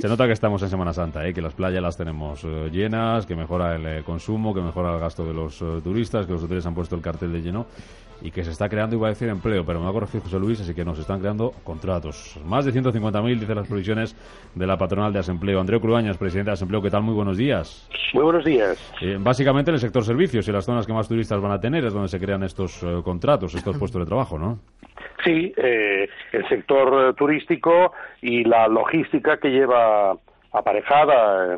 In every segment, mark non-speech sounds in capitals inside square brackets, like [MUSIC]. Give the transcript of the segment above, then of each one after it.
Se nota que estamos en Semana Santa, ¿eh? que las playas las tenemos eh, llenas, que mejora el eh, consumo, que mejora el gasto de los eh, turistas, que los hoteles han puesto el cartel de lleno y que se está creando, iba a decir, empleo, pero me va a corregir José Luis, así que nos están creando contratos. Más de 150.000, dicen las previsiones de la patronal de Asempleo. Andreu Cruañas, presidente de Asempleo, ¿qué tal? Muy buenos días. Muy buenos días. Eh, básicamente en el sector servicios y las zonas que más turistas van a tener es donde se crean estos eh, contratos, estos [LAUGHS] puestos de trabajo, ¿no? Sí, eh, el sector eh, turístico y la logística que lleva aparejada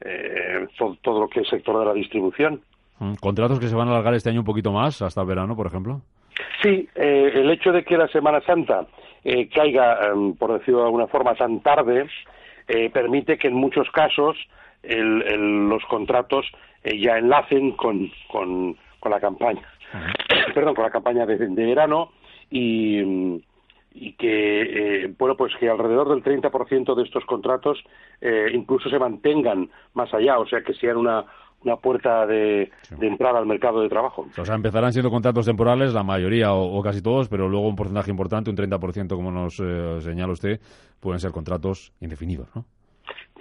eh, todo, todo lo que es sector de la distribución. Mm, Contratos que se van a alargar este año un poquito más, hasta el verano, por ejemplo. Sí, eh, el hecho de que la Semana Santa eh, caiga, em, por decirlo de alguna forma, tan tarde, eh, permite que en muchos casos el- el- los contratos eh, ya enlacen con, con, con la campaña, [COUGHS] perdón, con la campaña de, de verano y, mm, y que, eh, bueno, pues que alrededor del 30% de estos contratos eh, incluso se mantengan más allá, o sea, que sean una, una puerta de, de entrada al mercado de trabajo. O sea, empezarán siendo contratos temporales, la mayoría o, o casi todos, pero luego un porcentaje importante, un 30%, como nos eh, señala usted, pueden ser contratos indefinidos, ¿no?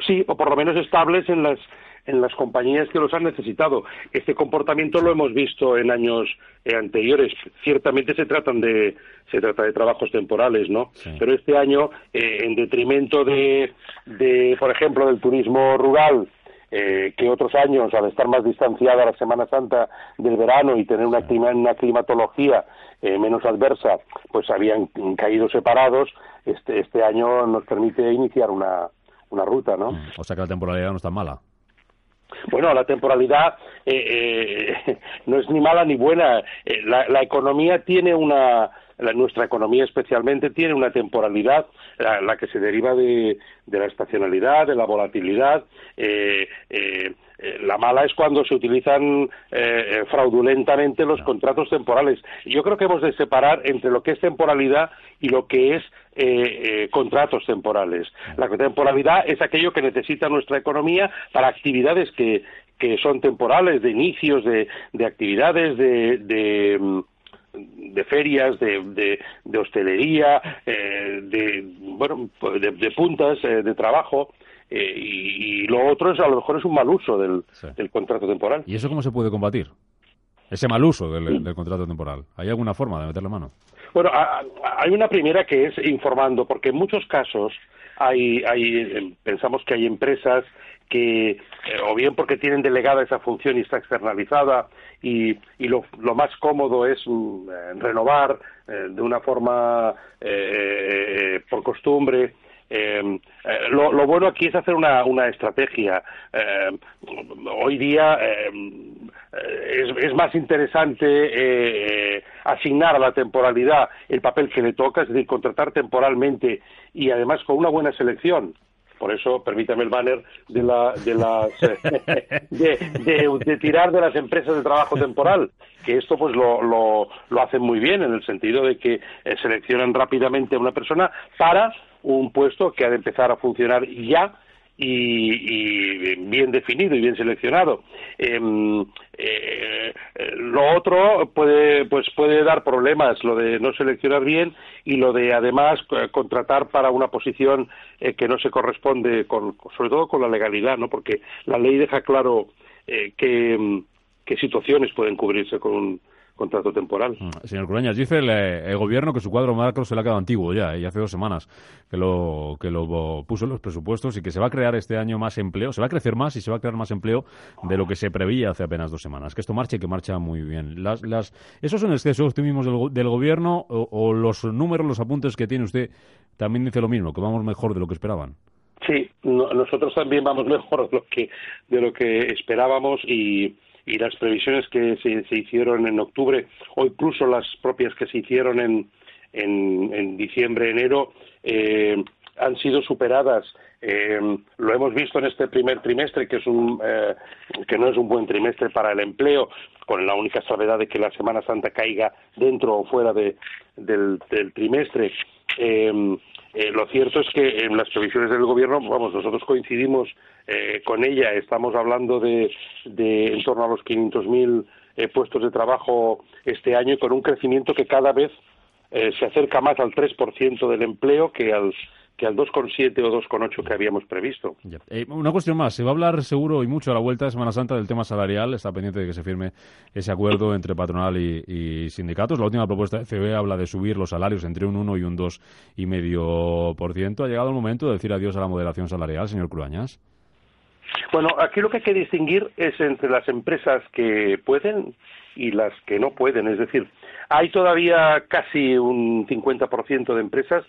Sí, o por lo menos estables en las en las compañías que los han necesitado. Este comportamiento lo hemos visto en años eh, anteriores. Ciertamente se tratan de se trata de trabajos temporales, ¿no? Sí. Pero este año, eh, en detrimento de, de, por ejemplo, del turismo rural, eh, que otros años, al estar más distanciada la Semana Santa del verano y tener una, clima- una climatología eh, menos adversa, pues habían caído separados. Este, este año nos permite iniciar una, una ruta, ¿no? O sea que la temporalidad no está mala. Bueno, la temporalidad eh, eh, [LAUGHS] no es ni mala ni buena. Eh, la, la economía tiene una, la- nuestra economía especialmente tiene una temporalidad, la, la que se deriva de, de la estacionalidad, de la volatilidad. Eh, eh, eh, la mala es cuando se utilizan eh, fraudulentamente los contratos temporales. Yo creo que hemos de separar entre lo que es temporalidad y lo que es eh, eh, contratos temporales. La temporalidad es aquello que necesita nuestra economía para actividades que, que son temporales, de inicios de, de actividades, de, de, mm, de ferias, de, de, de hostelería, eh, de, bueno, de, de puntas eh, de trabajo. eh, y, y lo otro es a lo mejor es un mal uso del, Sí. del contrato temporal. ¿Y eso cómo se puede combatir? Ese mal uso del, del contrato temporal. ¿Hay alguna forma de meterle mano? Bueno, a- a- hay una primera que es informando, porque en muchos casos hay, hay pensamos que hay empresas que, eh, o bien porque tienen delegada esa función y está externalizada, y, y lo, lo más cómodo es mm, eh, renovar eh, de una forma eh, por costumbre. Eh, eh, lo, lo bueno aquí es hacer una, una estrategia. Eh, hoy día eh, eh, es, es más interesante eh, eh, asignar a la temporalidad el papel que le toca, es decir, contratar temporalmente y además con una buena selección. Por eso, permítame el banner de, la, de, las, [LAUGHS] de, tirar de las empresas de trabajo temporal, que esto pues lo, lo, lo hacen muy bien en el sentido de que eh, seleccionan rápidamente a una persona para un puesto que ha de empezar a funcionar ya y, y bien definido y bien seleccionado. Em, eh, eh, lo otro puede, pues puede dar problemas, lo de no seleccionar bien y lo de además eh, contratar para una posición eh, que no se corresponde con, sobre todo con la legalidad, ¿no? Porque la ley deja claro que, mm, qué situaciones pueden cubrirse con un contrato temporal. Mm, Señor Cruañas, dice el, eh, el gobierno que su cuadro macro se le ha quedado antiguo ya, eh, y hace dos semanas que lo, que lo puso en los presupuestos y que se va a crear este año más empleo, se va a crecer más y se va a crear más empleo de lo que se preveía hace apenas dos semanas. Que esto marche y que marcha muy bien. Las, las, ¿Esos son excesos optimismos del, del gobierno o, o los números, los apuntes que tiene usted también dice lo mismo, que vamos mejor de lo que esperaban? Sí, no- nosotros también vamos mejor de lo que, de lo que esperábamos y, y las previsiones que se, hicieron en octubre o incluso las propias que se hicieron en, en, en diciembre, enero, eh, han sido superadas. Eh, lo hemos visto en este primer trimestre, que, es un, eh, que no es un buen trimestre para el empleo, con la única salvedad de que la Semana Santa caiga dentro o fuera de, del, trimestre. Eh, lo cierto es que en las previsiones del gobierno, vamos, nosotros coincidimos con ella, estamos hablando de, de en torno a los 500.000 puestos de trabajo este año y con un crecimiento que cada vez se acerca más al 3% del empleo que al que al 2,7 o 2,8 que habíamos previsto. Eh, una cuestión más, se va a hablar seguro y mucho a la vuelta de Semana Santa del tema salarial, está pendiente de que se firme ese acuerdo entre patronal y, sindicatos. La última propuesta de CB habla de subir los salarios entre un 1 y un 2,5%. ¿Ha llegado el momento de decir adiós a la moderación salarial, señor Cruañas? Bueno, aquí lo que hay que distinguir es entre las empresas que pueden y las que no pueden. Es decir, hay todavía casi un 50% de empresas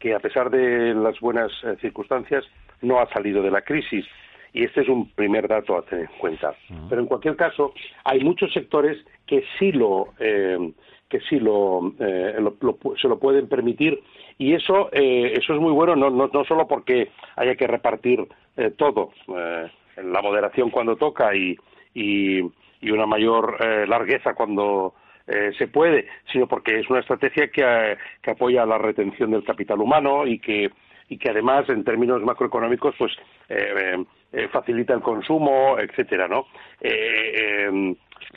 que a pesar de las buenas eh, circunstancias no ha salido de la crisis. Y este es un primer dato a tener en cuenta. Pero en cualquier caso hay muchos sectores que sí lo eh, que sí lo, eh, se lo pueden permitir. Y eso eso es muy bueno no, no, no solo porque haya que repartir todo la moderación cuando toca y, y, y una mayor largueza cuando eh, se puede, sino porque es una estrategia que, eh, que, apoya la retención del capital humano y que, y que además, en términos macroeconómicos, pues eh, facilita el consumo, etcétera, ¿no?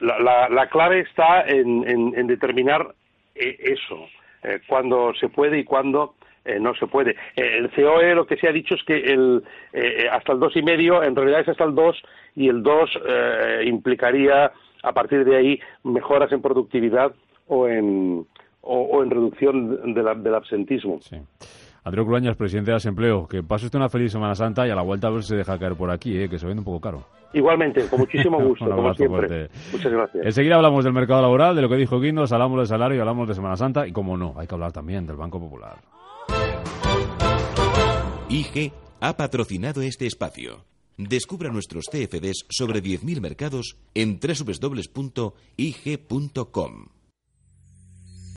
La, la, clave está en, en, determinar eso, cuándo se puede y cuándo no se puede. el COE lo que se ha dicho es que el, hasta el dos y medio, en realidad es hasta el 2 y el 2 implicaría a partir de ahí mejoras en productividad o en, o, en reducción del absentismo. Sí. Andreu Cruañas, presidente de Asempleo, que pase usted una feliz Semana Santa y a la vuelta a ver si se deja caer por aquí, ¿eh? que se vende un poco caro. Igualmente, con muchísimo [LAUGHS] gusto, como siempre. Muchas gracias. Enseguida hablamos del mercado laboral, de lo que dijo Guindos, hablamos del salario, hablamos de Semana Santa y, como no, hay que hablar también del Banco Popular. IG ha patrocinado este espacio. Descubra nuestros CFDs sobre 10.000 mercados en www.ig.com.